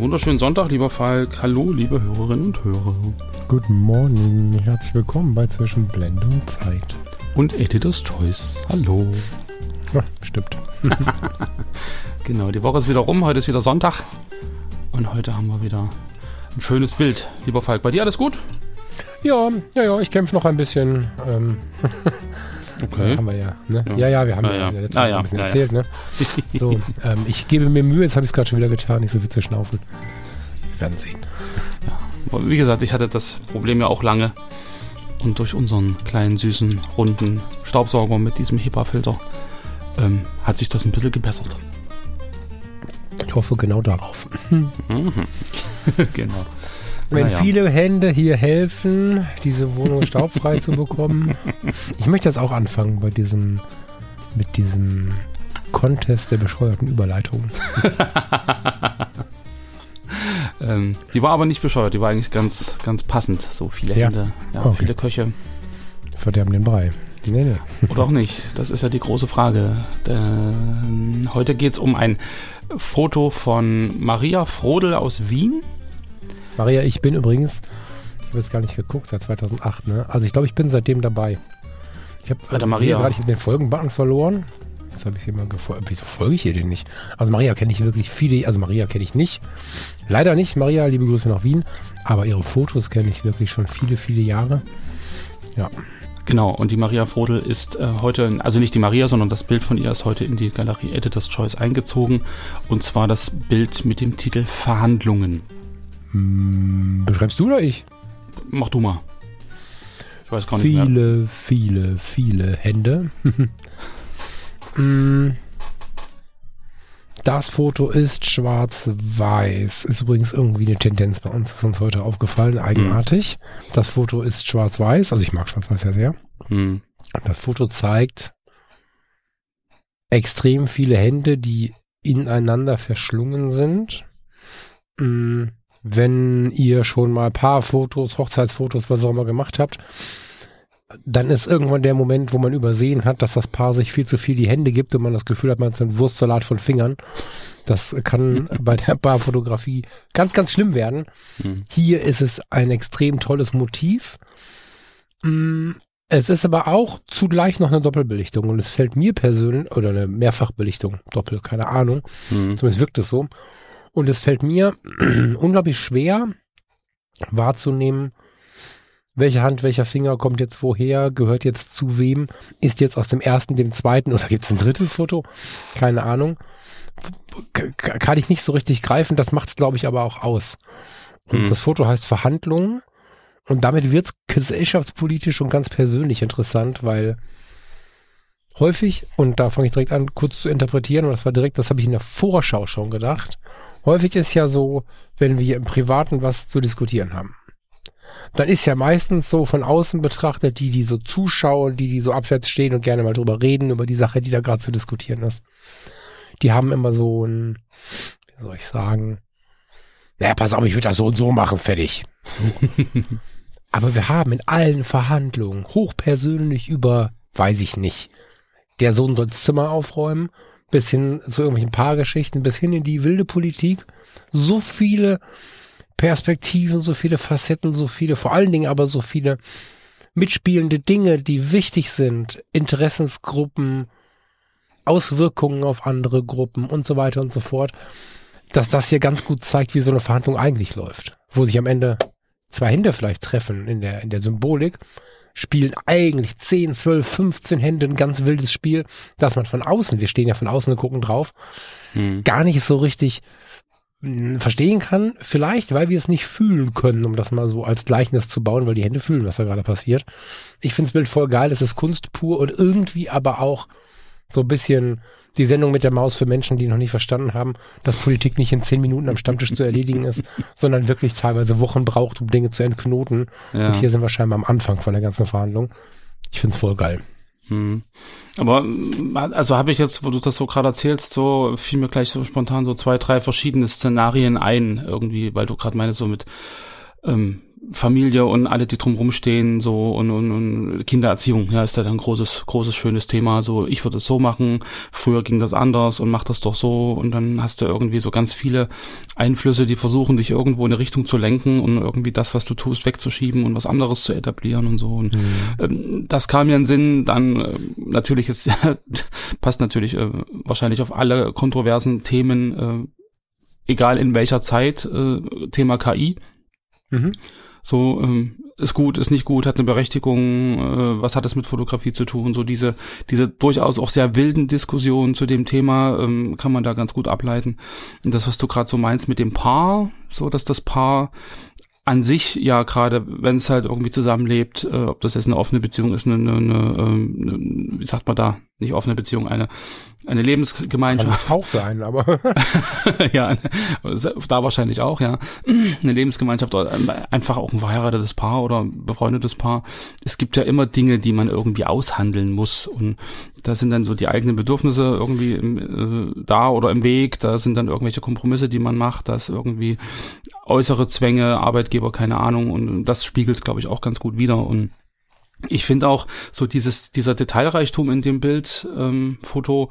Wunderschönen Sonntag, lieber Falk. Hallo, liebe Hörerinnen und Hörer. Guten Morgen, herzlich willkommen bei Zwischen Blende und Zeit. Und Editor's Choice. Hallo. Ja, stimmt. genau, die Woche ist wieder rum. Heute ist wieder Sonntag. Und heute haben wir wieder ein schönes Bild. Lieber Falk, bei dir alles gut? Ja, ja, ja, ich kämpfe noch ein bisschen. Ähm, okay. Haben wir ja, ne? ja. Ja, ja, wir haben ja, ja, in der letzten Ah, ja, ein bisschen ja, erzählt, ne? So, ähm, ich gebe mir Mühe, jetzt habe ich es gerade schon wieder getan, nicht so viel zu schnaufen. Wir werden sehen. Wie gesagt, ich hatte das Problem ja auch lange. Und durch unseren kleinen, süßen, runden Staubsauger mit diesem HEPA-Filter ähm, hat sich das ein bisschen gebessert. Ich hoffe genau darauf. genau. Wenn Naja. viele Hände hier helfen, diese Wohnung staubfrei zu bekommen. Ich möchte jetzt auch anfangen bei diesem, mit diesem Contest der bescheuerten Überleitungen. Ähm, die war aber nicht bescheuert, die war eigentlich ganz, ganz passend. So viele Ja. Hände, ja, Okay. viele Köche. Verderben den Brei. Nee, nee. Oder auch nicht. Das ist ja die große Frage. Denn heute geht es um ein Foto von Maria Frodel aus Wien. Maria, ich bin übrigens, ich habe jetzt gar nicht geguckt, seit 2008, ne? Also ich glaube, ich bin seitdem dabei. Ich habe Bei der Maria. gerade den Folgenbutton verloren. Jetzt habe ich sie mal gefolgt. Wieso folge ich ihr denn nicht? Also Maria kenne ich wirklich viele, also Maria kenne ich nicht. Leider nicht, Maria, liebe Grüße nach Wien. Aber ihre Fotos kenne ich wirklich schon viele, viele Jahre. Ja, Genau, und die Maria Frodel ist äh, heute, also nicht die Maria, sondern das Bild von ihr ist heute in die Galerie Editor's Choice eingezogen. Und zwar das Bild mit dem Titel Verhandlungen. Beschreibst du oder ich? Mach du mal. Ich weiß gar nicht mehr. Viele, viele, viele Hände. Mm. das Foto ist schwarz-weiß. Ist übrigens irgendwie eine Tendenz bei uns, ist uns heute aufgefallen, eigenartig. Das Foto ist schwarz-weiß, also ich mag schwarz-weiß ja sehr. Hm. Das Foto zeigt extrem viele Hände, die ineinander verschlungen sind. Mm, Wenn ihr schon mal Paarfotos, Hochzeitsfotos, was auch immer gemacht habt, dann ist irgendwann der Moment, wo man übersehen hat, dass das Paar sich viel zu viel die Hände gibt und man das Gefühl hat, man hat einen Wurstsalat von Fingern. Das kann bei der Paarfotografie ganz, ganz schlimm werden. Hm. Hier ist es ein extrem tolles Motiv. Mm, Es ist aber auch zugleich noch eine Doppelbelichtung und es fällt mir persönlich, oder eine Mehrfachbelichtung, Doppel, keine Ahnung, Hm. zumindest wirkt es so. Und es fällt mir unglaublich schwer wahrzunehmen, welche Hand, welcher Finger kommt jetzt woher, gehört jetzt zu wem, ist jetzt aus dem ersten, dem zweiten oder gibt es ein drittes Foto? Keine Ahnung. Kann ich nicht so richtig greifen, das macht es, glaube ich, aber auch aus. Und Mhm. das Foto heißt Verhandlungen und damit wird es gesellschaftspolitisch und ganz persönlich interessant, weil häufig, und da fange ich direkt an, kurz zu interpretieren, und das war direkt, das habe ich in der Vorschau schon gedacht, häufig ist ja so, wenn wir im Privaten was zu diskutieren haben. Dann ist ja meistens so von außen betrachtet, die, die so zuschauen, die, die so abseits stehen und gerne mal drüber reden, über die Sache, die da gerade zu diskutieren ist. Die haben immer so ein, wie soll ich sagen, naja, pass auf, ich würde das so und so machen, fertig. Aber wir haben in allen Verhandlungen hochpersönlich über, weiß ich nicht, der Sohn soll das Zimmer aufräumen, bis hin zu irgendwelchen Paargeschichten, bis hin in die wilde Politik, so viele Perspektiven, so viele Facetten, so viele, vor allen Dingen aber so viele mitspielende Dinge, die wichtig sind, Interessensgruppen, Auswirkungen auf andere Gruppen und so weiter und so fort, dass das hier ganz gut zeigt, wie so eine Verhandlung eigentlich läuft, wo sich am Ende zwei Hände vielleicht treffen in der, in der Symbolik, spielen eigentlich 10, 12, 15 Hände ein ganz wildes Spiel, dass man von außen, wir stehen ja von außen und gucken drauf, Hm. gar nicht so richtig mh, verstehen kann. Vielleicht, weil wir es nicht fühlen können, um das mal so als Gleichnis zu bauen, weil die Hände fühlen, was da gerade passiert. Ich finde das Bild voll geil, es ist Kunst pur und irgendwie aber auch So ein bisschen die Sendung mit der Maus für Menschen, die noch nicht verstanden haben, dass Politik nicht in zehn Minuten am Stammtisch zu erledigen ist, sondern wirklich teilweise Wochen braucht, um Dinge zu entknoten. Ja. Und hier sind wir scheinbar am Anfang von der ganzen Verhandlung. Ich find's voll geil. Hm. Aber also habe ich jetzt, wo du das so gerade erzählst, so fiel mir gleich so spontan so zwei, drei verschiedene Szenarien ein, irgendwie, weil du gerade meinst, so mit ähm, Familie und alle, die drumherum stehen, so und, und, und Kindererziehung, ja, ist da ein großes, großes, schönes Thema. So, ich würde es so machen, früher ging das anders und mach das doch so und dann hast du irgendwie so ganz viele Einflüsse, die versuchen, dich irgendwo in eine Richtung zu lenken und irgendwie das, was du tust, wegzuschieben und was anderes zu etablieren und so. Und mhm. ähm, das kam mir in den Sinn, dann äh, natürlich ist passt natürlich äh, wahrscheinlich auf alle kontroversen Themen, äh, egal in welcher Zeit, äh, Thema KI. Mhm. So, ähm, ist gut, ist nicht gut, hat eine Berechtigung, äh, was hat das mit Fotografie zu tun? So diese, diese durchaus auch sehr wilden Diskussionen zu dem Thema ähm, kann man da ganz gut ableiten. Und das, was du gerade so meinst mit dem Paar, so dass das Paar an sich ja gerade, wenn es halt irgendwie zusammenlebt, äh, ob das jetzt eine offene Beziehung ist, eine, eine, eine, ähm, eine, wie sagt man da, nicht offene Beziehung, eine eine Lebensgemeinschaft. Kann auch sein, aber. ja, da wahrscheinlich auch, ja. Eine Lebensgemeinschaft oder einfach auch ein verheiratetes Paar oder ein befreundetes Paar. Es gibt ja immer Dinge, die man irgendwie aushandeln muss und da sind dann so die eigenen Bedürfnisse irgendwie im, äh, da oder im Weg, da sind dann irgendwelche Kompromisse, die man macht, da ist irgendwie äußere Zwänge, Arbeitgeber, keine Ahnung und das spiegelt es, glaube ich, auch ganz gut wieder und ich finde auch so dieses, dieser Detailreichtum in dem Bild, ähm, Foto,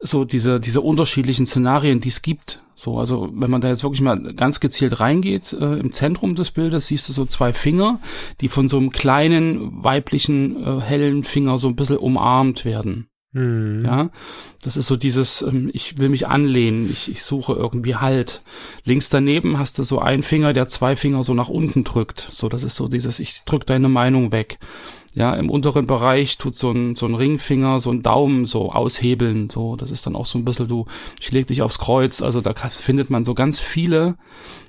so diese, diese unterschiedlichen Szenarien, die es gibt. So, also wenn man da jetzt wirklich mal ganz gezielt reingeht, äh, im Zentrum des Bildes siehst du so zwei Finger, die von so einem kleinen weiblichen äh, hellen Finger so ein bisschen umarmt werden. Mhm. Ja, das ist so dieses, ähm, ich will mich anlehnen, ich, ich suche irgendwie Halt. Links daneben hast du so einen Finger, der zwei Finger so nach unten drückt. So, das ist so dieses, ich drück deine Meinung weg. Ja, im unteren Bereich tut so ein, so ein Ringfinger, so ein Daumen so aushebeln. So, das ist dann auch so ein bisschen, du, ich leg dich aufs Kreuz. Also da findet man so ganz viele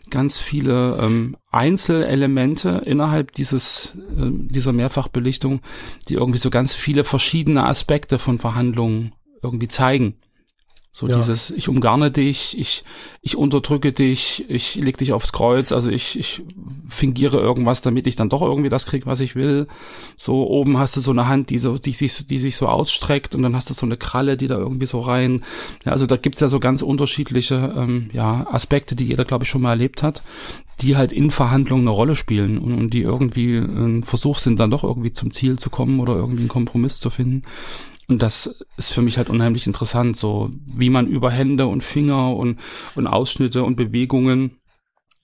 ganz viele ähm, Einzelelemente innerhalb dieses äh, dieser Mehrfachbelichtung, die irgendwie so ganz viele verschiedene Aspekte von Verhandlungen irgendwie zeigen. So ja. dieses, ich umgarne dich, ich, ich unterdrücke dich, ich leg dich aufs Kreuz, also ich, ich fingiere irgendwas, damit ich dann doch irgendwie das krieg, was ich will. So oben hast du so eine Hand, die so, die, die, die sich so ausstreckt und dann hast du so eine Kralle, die da irgendwie so rein. Ja, also da gibt's ja so ganz unterschiedliche ähm, ja, Aspekte, die jeder, glaube ich, schon mal erlebt hat, die halt in Verhandlungen eine Rolle spielen und, und die irgendwie ein Versuch sind, dann doch irgendwie zum Ziel zu kommen oder irgendwie einen Kompromiss zu finden. Und das ist für mich halt unheimlich interessant, so wie man über Hände und Finger und, und Ausschnitte und Bewegungen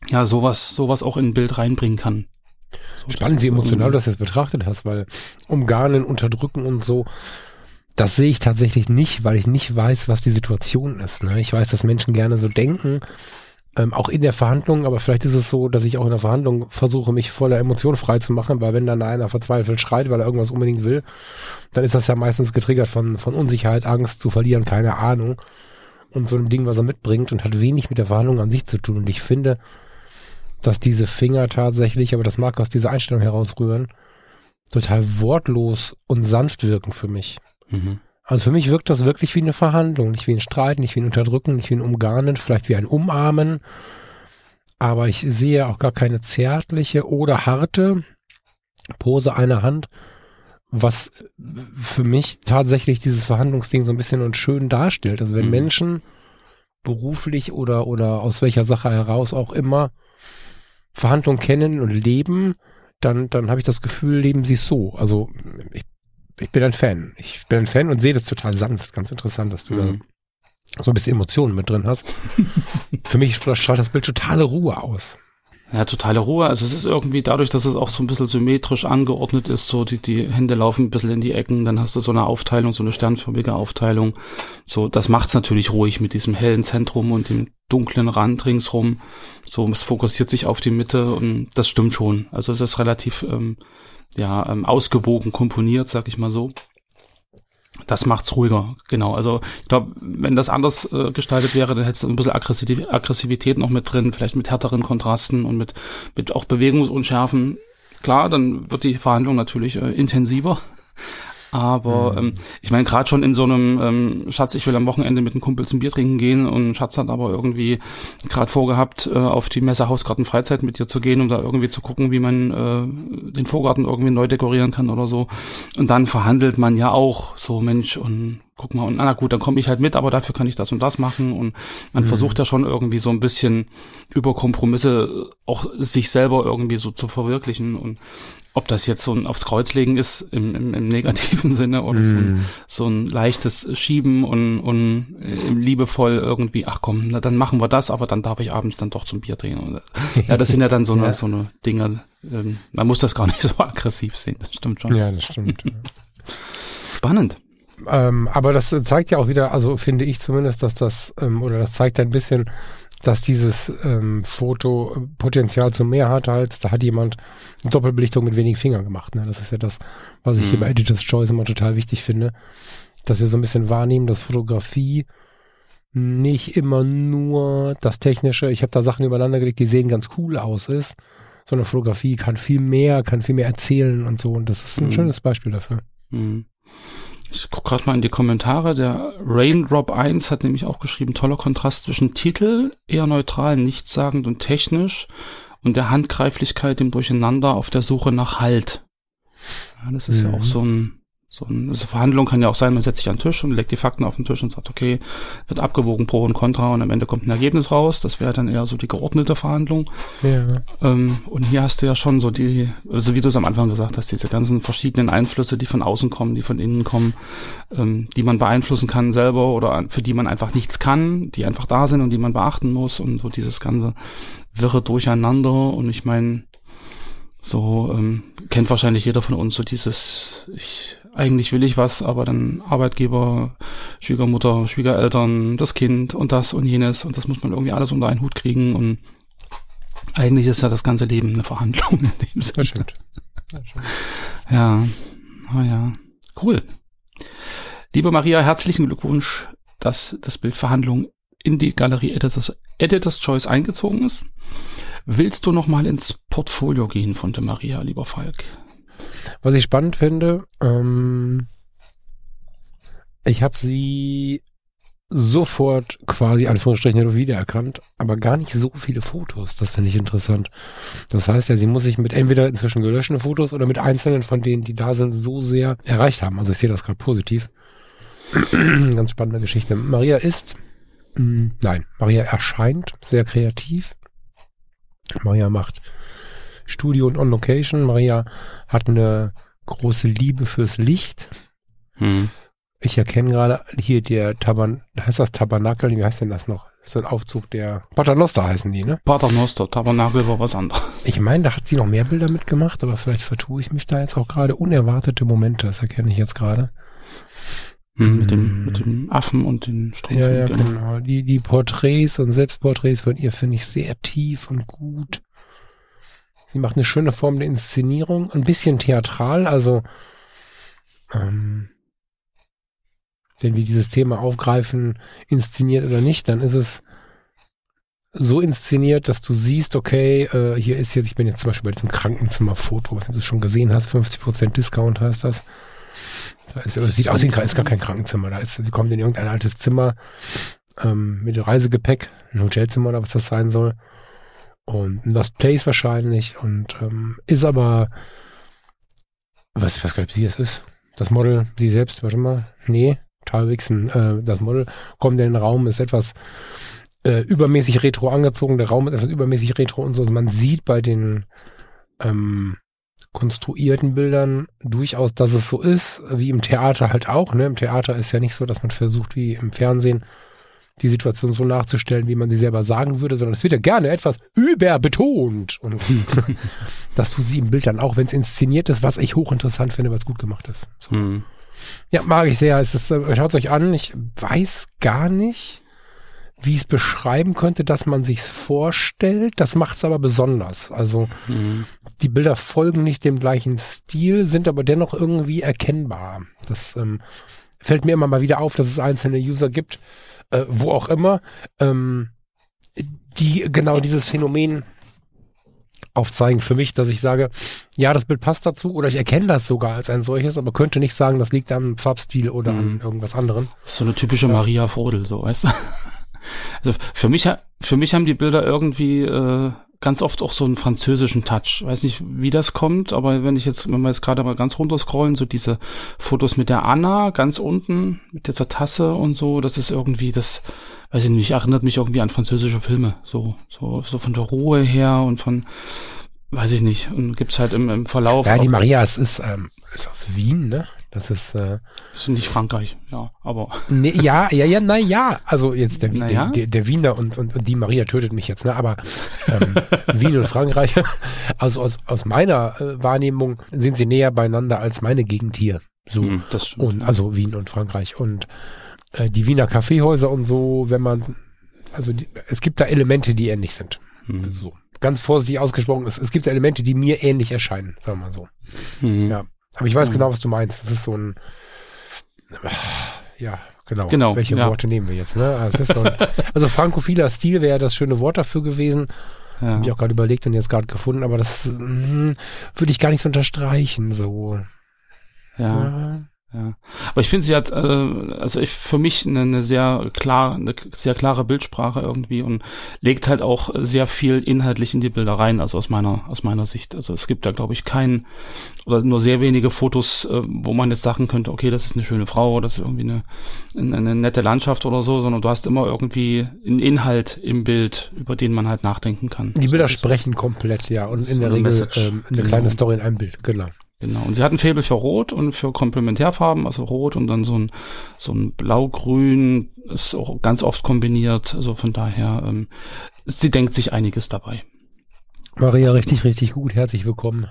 ja sowas, sowas auch in ein Bild reinbringen kann. So, Spannend, wie emotional du das jetzt betrachtet hast, weil umgarnen, unterdrücken und so, das sehe ich tatsächlich nicht, weil ich nicht weiß, was die Situation ist. Ne? Ich weiß, dass Menschen gerne so denken ähm, auch in der Verhandlung, aber vielleicht ist es so, dass ich auch in der Verhandlung versuche, mich voller Emotion frei zu machen, weil wenn dann einer verzweifelt schreit, weil er irgendwas unbedingt will, dann ist das ja meistens getriggert von, von Unsicherheit, Angst zu verlieren, keine Ahnung. Und so ein Ding, was er mitbringt und hat wenig mit der Verhandlung an sich zu tun. Und ich finde, dass diese Finger tatsächlich, aber das mag aus dieser Einstellung herausrühren, total wortlos und sanft wirken für mich. Mhm. Also für mich wirkt das wirklich wie eine Verhandlung, nicht wie ein Streit, nicht wie ein Unterdrücken, nicht wie ein Umgarnen, vielleicht wie ein Umarmen. Aber ich sehe auch gar keine zärtliche oder harte Pose einer Hand, was für mich tatsächlich dieses Verhandlungsding so ein bisschen und schön darstellt. Also wenn mhm. Menschen beruflich oder, oder aus welcher Sache heraus auch immer Verhandlungen kennen und leben, dann, dann habe ich das Gefühl, leben sie so. Also ich ich bin ein Fan. Ich bin ein Fan und sehe das total sanft. Ganz interessant, dass du mhm. da so ein bisschen Emotionen mit drin hast. Für mich strahlt das Bild totale Ruhe aus. Ja, totale Ruhe. Also es ist irgendwie dadurch, dass es auch so ein bisschen symmetrisch angeordnet ist, so die, die Hände laufen ein bisschen in die Ecken, dann hast du so eine Aufteilung, so eine sternförmige Aufteilung. So, das macht's natürlich ruhig mit diesem hellen Zentrum und dem dunklen Rand ringsrum. So, es fokussiert sich auf die Mitte und das stimmt schon. Also es ist relativ ähm, ja, ähm, ausgewogen komponiert, sag ich mal so. Das macht's ruhiger, genau. Also ich glaube, wenn das anders äh, gestaltet wäre, dann hättest du ein bisschen Aggressivität, Aggressivität noch mit drin, vielleicht mit härteren Kontrasten und mit, mit auch Bewegungsunschärfen. Klar, dann wird die Verhandlung natürlich äh, intensiver. Aber mhm. ähm, ich meine, gerade schon in so einem ähm, Schatz, ich will am Wochenende mit einem Kumpel zum Bier trinken gehen und Schatz hat aber irgendwie gerade vorgehabt, äh, auf die Messe Hausgarten Freizeit mit dir zu gehen, um da irgendwie zu gucken, wie man äh, den Vorgarten irgendwie neu dekorieren kann oder so. Und dann verhandelt man ja auch so, Mensch, und guck mal, und na gut, dann komme ich halt mit, aber dafür kann ich das und das machen. Und man mhm. versucht ja schon irgendwie so ein bisschen über Kompromisse auch sich selber irgendwie so zu verwirklichen. Und ob das jetzt so ein aufs Kreuz legen ist im, im, im negativen Sinne oder mm. so, ein, mhm. so ein leichtes Schieben und, und äh, liebevoll irgendwie, ach komm, na, dann machen wir das, aber dann darf ich abends dann doch zum Bier drehen. Äh, ja, das sind ja dann so eine, ja. so eine Dinge, ähm, man muss das gar nicht so aggressiv sehen, das stimmt schon. Ja, das stimmt. Spannend. Ähm, aber das zeigt ja auch wieder, also finde ich zumindest, dass das, ähm, oder das zeigt ein bisschen, dass dieses ähm, Foto Potenzial zu mehr hat als da hat jemand eine Doppelbelichtung mit wenigen Fingern gemacht. Ne? Das ist ja das, was ich mhm. hier bei Editor's Choice immer total wichtig finde, dass wir so ein bisschen wahrnehmen, dass Fotografie nicht immer nur das Technische, ich habe da Sachen übereinander gelegt, die sehen ganz cool aus ist, sondern Fotografie kann viel mehr, kann viel mehr erzählen und so und das ist ein mhm. schönes Beispiel dafür. Mhm. Ich gucke gerade mal in die Kommentare. Der Raindrop 1 hat nämlich auch geschrieben, toller Kontrast zwischen Titel, eher neutral, nichtssagend und technisch und der Handgreiflichkeit im Durcheinander auf der Suche nach Halt. Ja, das ist mhm. ja auch so ein so eine Verhandlung kann ja auch sein, man setzt sich an den Tisch und legt die Fakten auf den Tisch und sagt, okay, wird abgewogen pro und contra und am Ende kommt ein Ergebnis raus. Das wäre dann eher so die geordnete Verhandlung. Ja. Ähm, und hier hast du ja schon so die, also wie du es am Anfang gesagt hast, diese ganzen verschiedenen Einflüsse, die von außen kommen, die von innen kommen, ähm, die man beeinflussen kann selber oder für die man einfach nichts kann, die einfach da sind und die man beachten muss und so dieses ganze wirre Durcheinander. Und ich meine, so ähm, kennt wahrscheinlich jeder von uns so dieses, ich eigentlich will ich was, aber dann Arbeitgeber, Schwiegermutter, Schwiegereltern, das Kind und das und jenes und das muss man irgendwie alles unter einen Hut kriegen und eigentlich ist ja das ganze Leben eine Verhandlung in dem Sinne. Das stimmt. Das stimmt. Ja, ah ja, cool. Liebe Maria, herzlichen Glückwunsch, dass das Bild Verhandlung in die Galerie Editors, Editors Choice eingezogen ist. Willst du noch mal ins Portfolio gehen von der Maria, lieber Falk? Was ich spannend finde, ähm, ich habe sie sofort quasi Anführungsstrichen wiedererkannt, aber gar nicht so viele Fotos. Das finde ich interessant. Das heißt ja, sie muss sich mit entweder inzwischen gelöschten Fotos oder mit einzelnen von denen, die da sind, so sehr erreicht haben. Also ich sehe das gerade positiv. Ganz spannende Geschichte. Maria ist, mh, hm, nein, Maria erscheint sehr kreativ. Maria macht Studio und On Location. Maria hat eine große Liebe fürs Licht. Hm. Ich erkenne gerade hier der Taban, heißt das Tabernakel? Wie heißt denn das noch? So ein Aufzug der Paternoster heißen die, ne? Paternoster, Tabernakel war was anderes. Ich meine, da hat sie noch mehr Bilder mitgemacht, aber vielleicht vertue ich mich da jetzt auch gerade. Unerwartete Momente, das erkenne ich jetzt gerade. Hm, mit, dem, mit dem Affen und den Strophen. Ja, ja, genau. Die, die Porträts und Selbstporträts von ihr finde ich sehr tief und gut. Sie macht eine schöne Form der Inszenierung, ein bisschen theatral, also ähm, wenn wir dieses Thema aufgreifen, inszeniert oder nicht, dann ist es so inszeniert, dass du siehst, okay, äh, hier ist jetzt, ich bin jetzt zum Beispiel bei diesem Krankenzimmerfoto, was du schon gesehen hast, 50% Discount heißt das. Da ist, das sieht aus wie ist gar kein Krankenzimmer. Da ist, sie kommt in irgendein altes Zimmer ähm, mit Reisegepäck, ein Hotelzimmer oder was das sein soll. Und das Place wahrscheinlich und ähm, ist aber, was, nicht, ob sie es ist. Das Model, sie selbst, warte mal, nee, Talwixen, äh, das Model kommt in den Raum, ist etwas äh, übermäßig retro angezogen, der Raum ist etwas übermäßig retro und so. Also man sieht bei den ähm, konstruierten Bildern durchaus, dass es so ist, wie im Theater halt auch. Ne? Im Theater ist ja nicht so, dass man versucht, wie im Fernsehen, die Situation so nachzustellen, wie man sie selber sagen würde, sondern es wird ja gerne etwas überbetont. Und das tut sie im Bild dann auch, wenn es inszeniert ist, was ich hochinteressant finde, was gut gemacht ist. So. Mhm. Ja, mag ich sehr. Es ist, äh, schaut euch an. Ich weiß gar nicht, wie ich es beschreiben könnte, dass man sich's vorstellt. Das macht es aber besonders. Also mhm. die Bilder folgen nicht dem gleichen Stil, sind aber dennoch irgendwie erkennbar. Das ähm, fällt mir immer mal wieder auf, dass es einzelne User gibt, äh, wo auch immer, ähm, die genau dieses Phänomen aufzeigen für mich, dass ich sage, ja, das Bild passt dazu oder ich erkenne das sogar als ein solches, aber könnte nicht sagen, das liegt am Farbstil oder mhm. an irgendwas anderem. So eine typische ja. Maria Frodel, so weißt du. Also für mich, für mich haben die Bilder irgendwie äh, ganz oft auch so einen französischen Touch. Weiß nicht, wie das kommt, aber wenn ich jetzt, wenn wir jetzt gerade mal ganz runter scrollen, so diese Fotos mit der Anna ganz unten, mit dieser Tasse und so, das ist irgendwie das, weiß ich nicht, erinnert mich irgendwie an französische Filme. So, so, so von der Ruhe her und von, weiß ich nicht. Und gibt's halt im, im Verlauf. Ja, die Maria, es ist, ähm, ist aus Wien, ne? Das ist, äh, ist nicht Frankreich, ja, aber. Nee, ja, ja, ja, na ja. Also jetzt der, der, der, der, Wiener und, und, und die Maria tötet mich jetzt, ne? Aber ähm, Wien und Frankreich, also aus, aus meiner äh, Wahrnehmung sind sie näher beieinander als meine Gegend hier. So. Hm, das stimmt. Und also Wien und Frankreich. Und äh, die Wiener Kaffeehäuser und so, wenn man, also die, es gibt da Elemente, die ähnlich sind. Hm. So. Ganz vorsichtig ausgesprochen, es, es gibt Elemente, die mir ähnlich erscheinen, sagen wir mal so. Hm. Ja. Aber ich weiß mhm. genau, was du meinst. Das ist so ein, ja, genau. genau Welche ja. Worte nehmen wir jetzt? Ne? Also, so ein, also frankophiler Stil wäre das schöne Wort dafür gewesen. Ja. Habe ich auch gerade überlegt und jetzt gerade gefunden, aber das mh, hm, würde ich gar nicht so unterstreichen. So. Ja. ja. Ja. Aber ich finde, sie hat, äh, also ich, für mich eine, eine sehr klar, eine sehr klare Bildsprache irgendwie und legt halt auch sehr viel inhaltlich in die Bilder rein, also aus meiner, aus meiner Sicht. Also es gibt da, glaube ich, keinen oder nur sehr wenige Fotos, äh, wo man jetzt sagen könnte, okay, das ist eine schöne Frau, das ist irgendwie eine, eine, eine nette Landschaft oder so, sondern du hast immer irgendwie einen Inhalt im Bild, über den man halt nachdenken kann. Die Bilder so, sprechen komplett, ja, und in der Regel Message, ähm, eine genau. kleine Story in einem Bild, genau. Genau. Und sie hat ein Faible für Rot und für Komplementärfarben, also Rot und dann so ein, so ein Blau-Grün ist auch ganz oft kombiniert. Also von daher, ähm, sie denkt sich einiges dabei. Maria, richtig, richtig gut. Herzlich willkommen.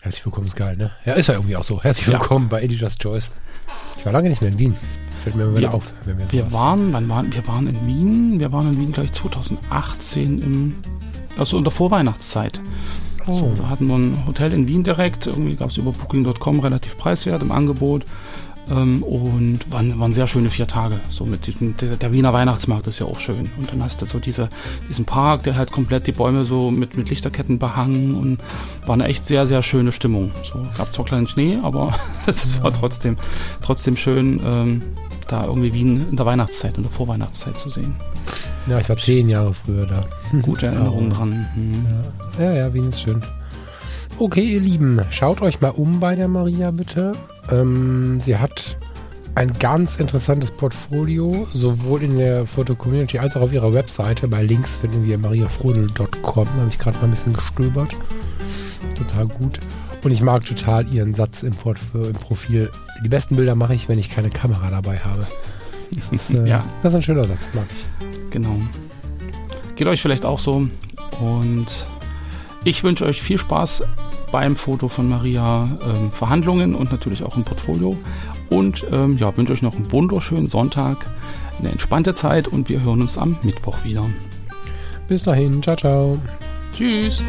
Herzlich willkommen ist geil, ne? Ja, ist ja irgendwie auch so. Herzlich willkommen ja. bei Editor's Choice. Ich war lange nicht mehr in Wien. Fällt mir immer wieder auf. Wenn wir wir waren, wann waren, wir waren in Wien, wir waren in Wien gleich 2018 im, also in der Vorweihnachtszeit. Oh. So, da hatten wir ein Hotel in Wien direkt. Irgendwie gab es über Booking.com relativ preiswert im Angebot. Ähm, und waren, waren sehr schöne vier Tage. So mit diesem, der, der, Wiener Weihnachtsmarkt ist ja auch schön. Und dann hast du so diese, diesen Park, der halt komplett die Bäume so mit, mit Lichterketten behangen und war eine echt sehr, sehr schöne Stimmung. So gab zwar kleinen Schnee, aber es war trotzdem, trotzdem schön, ähm, da irgendwie Wien in der Weihnachtszeit, in der Vorweihnachtszeit zu sehen. Ja, ich war zehn Jahre früher da. Gute Erinnerungen dran. Hm. Ja. ja, ja, Wien ist schön. Okay, ihr Lieben, schaut euch mal um bei der Maria bitte. Ähm, sie hat ein ganz interessantes Portfolio, sowohl in der Foto-Community als auch auf ihrer Webseite. Bei Links finden wir mariafrodel.com. Da habe ich gerade mal ein bisschen gestöbert. Total gut. Und ich mag total ihren Satz im, im Profil. Die besten Bilder mache ich, wenn ich keine Kamera dabei habe. Das ist, äh, ja. das ist ein schöner Satz, mag ich. Genau. Geht euch vielleicht auch so. Und ich wünsche euch viel Spaß beim Foto von Maria ähm, Verhandlungen und natürlich auch im Portfolio. Und ähm, ja, wünsche euch noch einen wunderschönen Sonntag, eine entspannte Zeit und wir hören uns am Mittwoch wieder. Bis dahin, ciao, ciao. Tschüss.